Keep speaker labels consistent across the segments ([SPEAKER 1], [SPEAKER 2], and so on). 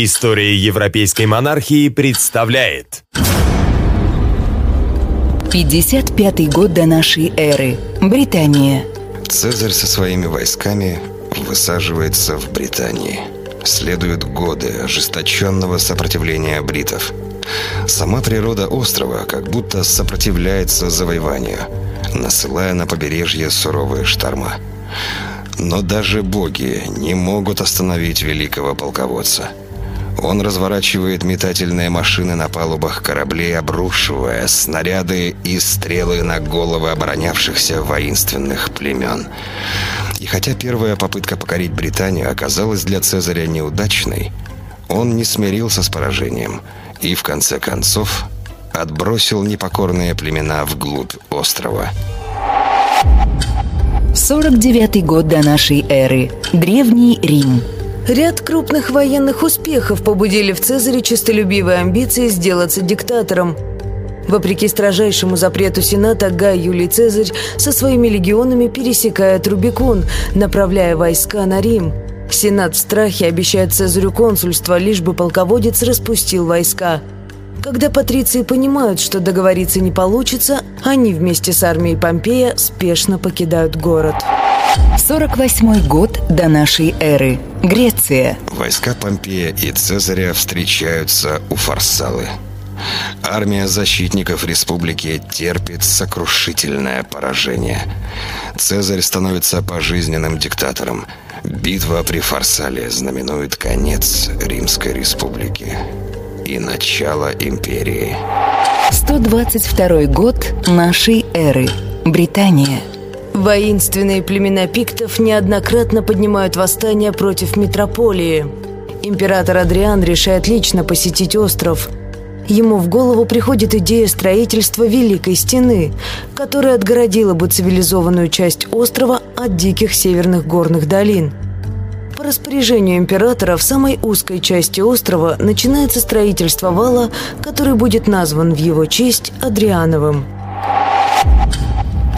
[SPEAKER 1] История европейской монархии представляет
[SPEAKER 2] 55 год до нашей эры. Британия.
[SPEAKER 3] Цезарь со своими войсками высаживается в Британии. Следуют годы ожесточенного сопротивления бритов. Сама природа острова как будто сопротивляется завоеванию, насылая на побережье суровые шторма. Но даже боги не могут остановить великого полководца – он разворачивает метательные машины на палубах кораблей, обрушивая снаряды и стрелы на головы оборонявшихся воинственных племен. И хотя первая попытка покорить Британию оказалась для Цезаря неудачной, он не смирился с поражением и, в конце концов, отбросил непокорные племена вглубь острова.
[SPEAKER 2] 49 год до нашей эры. Древний Рим.
[SPEAKER 4] Ряд крупных военных успехов побудили в Цезаре честолюбивые амбиции сделаться диктатором. Вопреки строжайшему запрету Сената, Гай Юлий Цезарь со своими легионами пересекает Рубикон, направляя войска на Рим. Сенат в страхе обещает Цезарю консульство, лишь бы полководец распустил войска. Когда патриции понимают, что договориться не получится, они вместе с армией Помпея спешно покидают город.
[SPEAKER 2] 48 год до нашей эры. Греция.
[SPEAKER 3] Войска Помпея и Цезаря встречаются у Фарсалы. Армия защитников республики терпит сокрушительное поражение. Цезарь становится пожизненным диктатором. Битва при Фарсале знаменует конец Римской республики и начало империи.
[SPEAKER 2] 122 год нашей эры. Британия.
[SPEAKER 4] Воинственные племена пиктов неоднократно поднимают восстание против метрополии. Император Адриан решает лично посетить остров. Ему в голову приходит идея строительства Великой Стены, которая отгородила бы цивилизованную часть острова от диких северных горных долин. По распоряжению императора в самой узкой части острова начинается строительство вала, который будет назван в его честь Адриановым.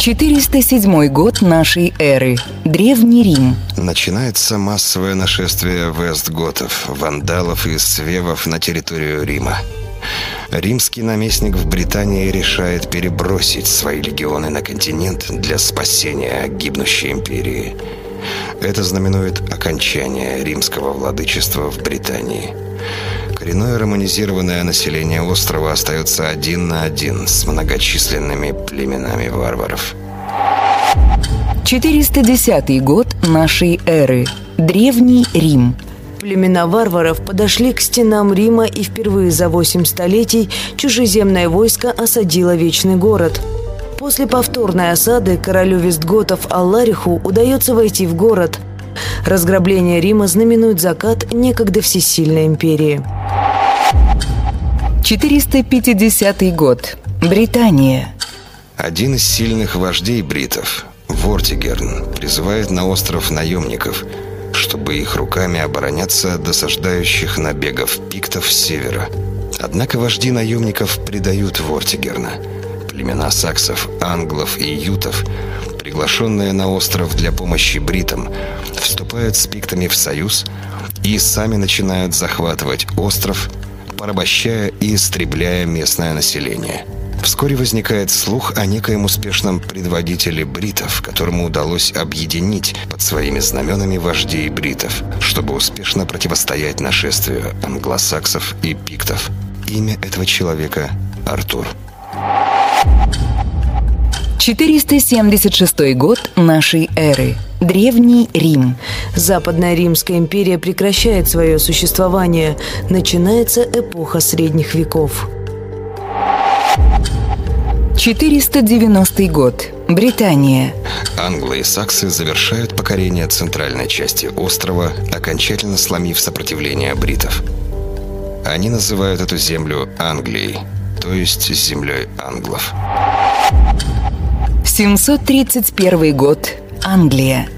[SPEAKER 2] 407 год нашей эры. Древний Рим.
[SPEAKER 3] Начинается массовое нашествие вестготов, вандалов и свевов на территорию Рима. Римский наместник в Британии решает перебросить свои легионы на континент для спасения гибнущей империи. Это знаменует окончание римского владычества в Британии – Коренное романизированное население острова остается один на один с многочисленными племенами варваров.
[SPEAKER 2] 410 год нашей эры. Древний Рим.
[SPEAKER 4] Племена варваров подошли к стенам Рима и впервые за восемь столетий чужеземное войско осадило Вечный город. После повторной осады королю Вестготов Аллариху удается войти в город. Разграбление Рима знаменует закат некогда всесильной империи.
[SPEAKER 2] 450 год. Британия.
[SPEAKER 3] Один из сильных вождей бритов, Вортигерн, призывает на остров наемников, чтобы их руками обороняться от досаждающих набегов пиктов с севера. Однако вожди наемников предают Вортигерна. Племена саксов, англов и ютов, приглашенные на остров для помощи бритам, вступают с пиктами в союз и сами начинают захватывать остров – порабощая и истребляя местное население. Вскоре возникает слух о некоем успешном предводителе бритов, которому удалось объединить под своими знаменами вождей бритов, чтобы успешно противостоять нашествию англосаксов и пиктов. Имя этого человека – Артур.
[SPEAKER 2] 476 год нашей эры. Древний Рим.
[SPEAKER 4] Западная Римская империя прекращает свое существование. Начинается эпоха средних веков.
[SPEAKER 2] 490 год. Британия.
[SPEAKER 3] Англы и саксы завершают покорение центральной части острова, окончательно сломив сопротивление бритов. Они называют эту землю Англией, то есть землей англов.
[SPEAKER 2] 731 год. Англия.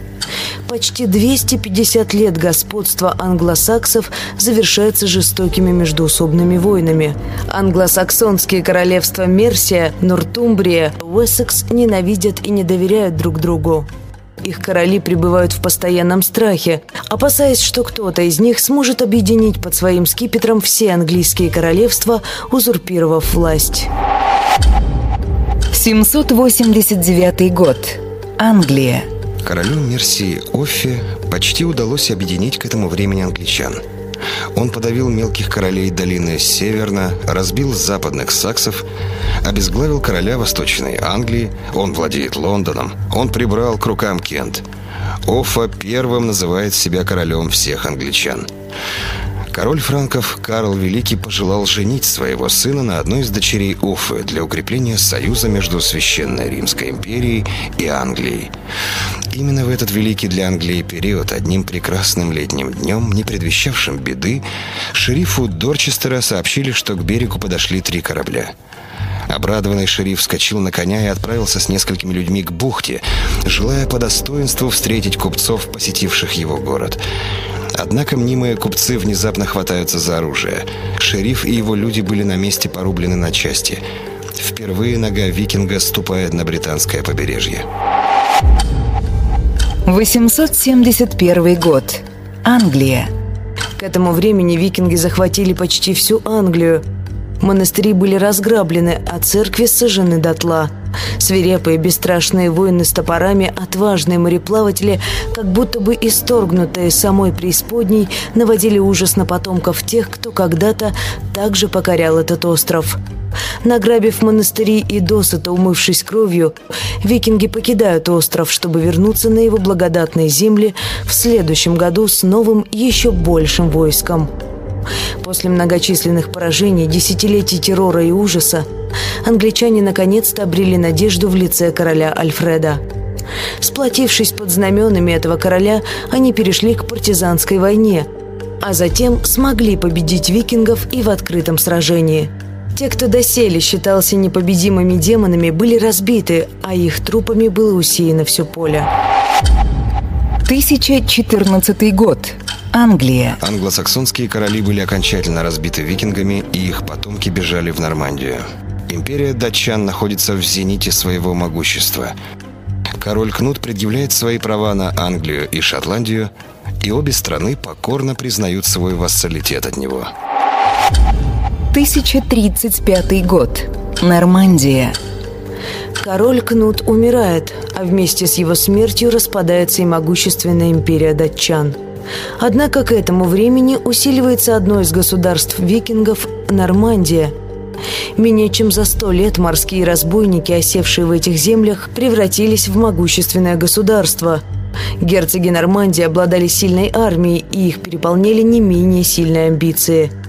[SPEAKER 4] Почти 250 лет господства англосаксов завершается жестокими междуусобными войнами. Англосаксонские королевства Мерсия, Нортумбрия, Уэссекс ненавидят и не доверяют друг другу. Их короли пребывают в постоянном страхе, опасаясь, что кто-то из них сможет объединить под своим скипетром все английские королевства, узурпировав власть.
[SPEAKER 2] 789 год. Англия.
[SPEAKER 3] Королю Мерсии Оффе почти удалось объединить к этому времени англичан. Он подавил мелких королей долины Северна, разбил западных саксов, обезглавил короля Восточной Англии, он владеет Лондоном, он прибрал к рукам Кент. Оффа первым называет себя королем всех англичан. Король франков Карл Великий пожелал женить своего сына на одной из дочерей Уфы для укрепления союза между Священной Римской империей и Англией. Именно в этот великий для Англии период, одним прекрасным летним днем, не предвещавшим беды, шерифу Дорчестера сообщили, что к берегу подошли три корабля. Обрадованный шериф вскочил на коня и отправился с несколькими людьми к бухте, желая по достоинству встретить купцов, посетивших его город. Однако мнимые купцы внезапно хватаются за оружие. Шериф и его люди были на месте порублены на части. Впервые нога викинга ступает на британское побережье.
[SPEAKER 2] 871 год. Англия.
[SPEAKER 4] К этому времени викинги захватили почти всю Англию. Монастыри были разграблены, а церкви сожжены дотла. Свирепые, бесстрашные воины с топорами, отважные мореплаватели, как будто бы исторгнутые самой преисподней, наводили ужас на потомков тех, кто когда-то также покорял этот остров. Награбив монастыри и досыта умывшись кровью, викинги покидают остров, чтобы вернуться на его благодатные земли в следующем году с новым, еще большим войском. После многочисленных поражений, десятилетий террора и ужаса, англичане наконец-то обрели надежду в лице короля Альфреда. Сплотившись под знаменами этого короля, они перешли к партизанской войне, а затем смогли победить викингов и в открытом сражении. Те, кто доселе считался непобедимыми демонами, были разбиты, а их трупами было усеяно все поле.
[SPEAKER 2] 1014 год. Англия.
[SPEAKER 3] Англосаксонские короли были окончательно разбиты викингами, и их потомки бежали в Нормандию. Империя датчан находится в зените своего могущества. Король Кнут предъявляет свои права на Англию и Шотландию, и обе страны покорно признают свой вассалитет от него.
[SPEAKER 2] 1035 год. Нормандия.
[SPEAKER 4] Король Кнут умирает, а вместе с его смертью распадается и могущественная империя датчан – Однако к этому времени усиливается одно из государств викингов – Нормандия. Менее чем за сто лет морские разбойники, осевшие в этих землях, превратились в могущественное государство. Герцоги Нормандии обладали сильной армией, и их переполняли не менее сильные амбиции –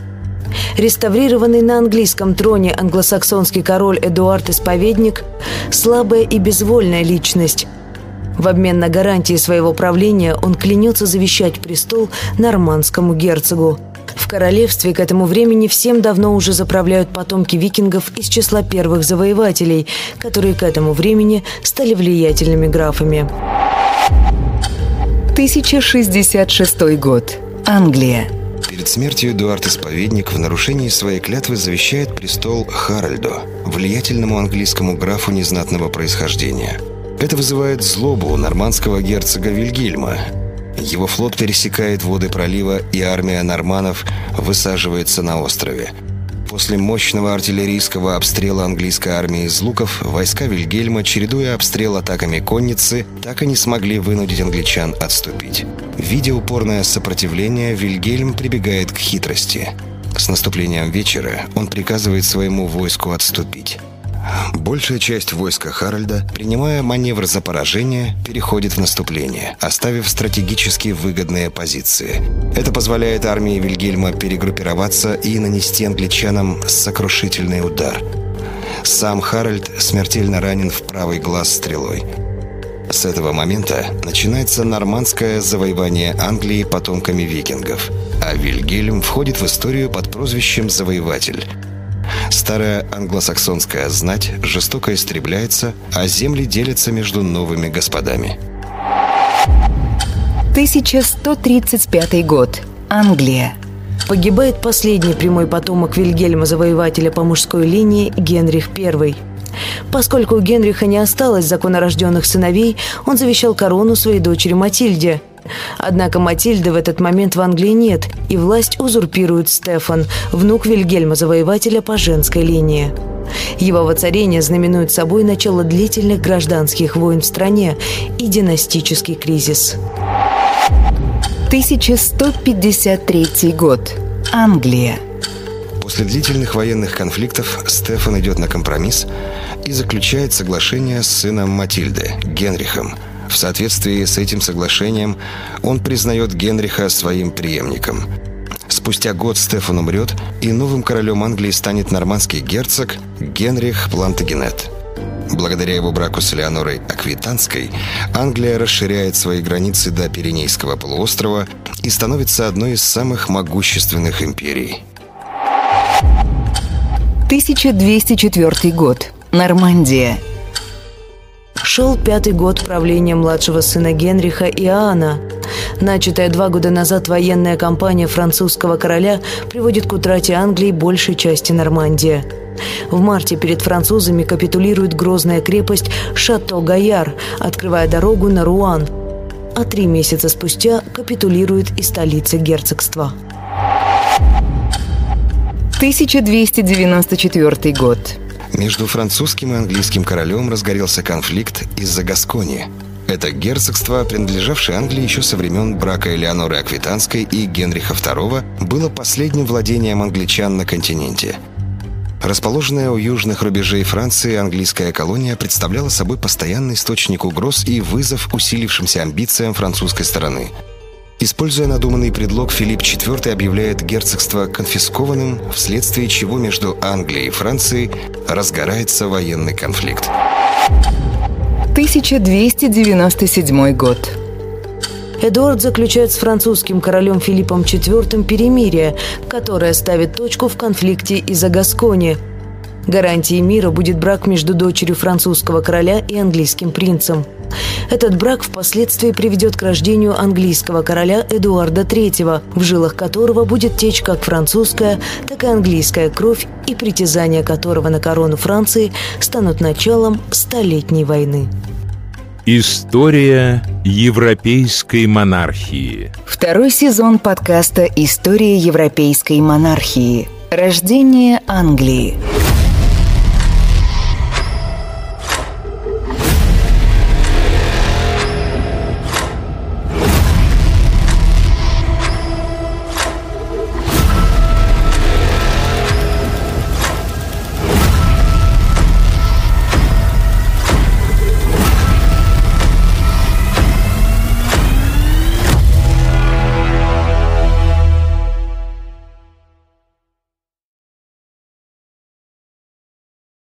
[SPEAKER 4] Реставрированный на английском троне англосаксонский король Эдуард Исповедник – слабая и безвольная личность, в обмен на гарантии своего правления он клянется завещать престол нормандскому герцогу. В королевстве к этому времени всем давно уже заправляют потомки викингов из числа первых завоевателей, которые к этому времени стали влиятельными графами.
[SPEAKER 2] 1066 год. Англия.
[SPEAKER 3] Перед смертью Эдуард Исповедник в нарушении своей клятвы завещает престол Харальду, влиятельному английскому графу незнатного происхождения – это вызывает злобу у нормандского герцога Вильгельма. Его флот пересекает воды пролива, и армия норманов высаживается на острове. После мощного артиллерийского обстрела английской армии из луков, войска Вильгельма, чередуя обстрел атаками конницы, так и не смогли вынудить англичан отступить. Видя упорное сопротивление, Вильгельм прибегает к хитрости. С наступлением вечера он приказывает своему войску отступить. Большая часть войска Харальда, принимая маневр за поражение, переходит в наступление, оставив стратегически выгодные позиции. Это позволяет армии Вильгельма перегруппироваться и нанести англичанам сокрушительный удар. Сам Харальд смертельно ранен в правый глаз стрелой. С этого момента начинается нормандское завоевание Англии потомками викингов, а Вильгельм входит в историю под прозвищем «Завоеватель», Старая англосаксонская знать жестоко истребляется, а земли делятся между новыми господами.
[SPEAKER 2] 1135 год. Англия.
[SPEAKER 4] Погибает последний прямой потомок Вильгельма Завоевателя по мужской линии Генрих I. Поскольку у Генриха не осталось законорожденных сыновей, он завещал корону своей дочери Матильде. Однако Матильды в этот момент в Англии нет, и власть узурпирует Стефан, внук Вильгельма Завоевателя по женской линии. Его воцарение знаменует собой начало длительных гражданских войн в стране и династический кризис.
[SPEAKER 2] 1153 год. Англия.
[SPEAKER 3] После длительных военных конфликтов Стефан идет на компромисс и заключает соглашение с сыном Матильды, Генрихом. В соответствии с этим соглашением он признает Генриха своим преемником. Спустя год Стефан умрет, и новым королем Англии станет нормандский герцог Генрих Плантагенет. Благодаря его браку с Элеонорой Аквитанской, Англия расширяет свои границы до Пиренейского полуострова и становится одной из самых могущественных империй.
[SPEAKER 2] 1204 год. Нормандия.
[SPEAKER 4] Шел пятый год правления младшего сына Генриха Иоанна. Начатая два года назад военная кампания французского короля приводит к утрате Англии большей части Нормандии. В марте перед французами капитулирует грозная крепость Шато-Гаяр, открывая дорогу на Руан. А три месяца спустя капитулирует и столица герцогства.
[SPEAKER 2] 1294 год.
[SPEAKER 3] Между французским и английским королем разгорелся конфликт из-за Гаскони. Это герцогство, принадлежавшее Англии еще со времен брака Элеоноры Аквитанской и Генриха II, было последним владением англичан на континенте – Расположенная у южных рубежей Франции, английская колония представляла собой постоянный источник угроз и вызов усилившимся амбициям французской стороны. Используя надуманный предлог, Филипп IV объявляет герцогство конфискованным, вследствие чего между Англией и Францией разгорается военный конфликт.
[SPEAKER 2] 1297 год.
[SPEAKER 4] Эдуард заключает с французским королем Филиппом IV перемирие, которое ставит точку в конфликте из-за Гаскони. Гарантией мира будет брак между дочерью французского короля и английским принцем. Этот брак впоследствии приведет к рождению английского короля Эдуарда III, в жилах которого будет течь как французская, так и английская кровь, и притязания которого на корону Франции станут началом Столетней войны.
[SPEAKER 5] История европейской монархии.
[SPEAKER 2] Второй сезон подкаста «История европейской монархии. Рождение Англии».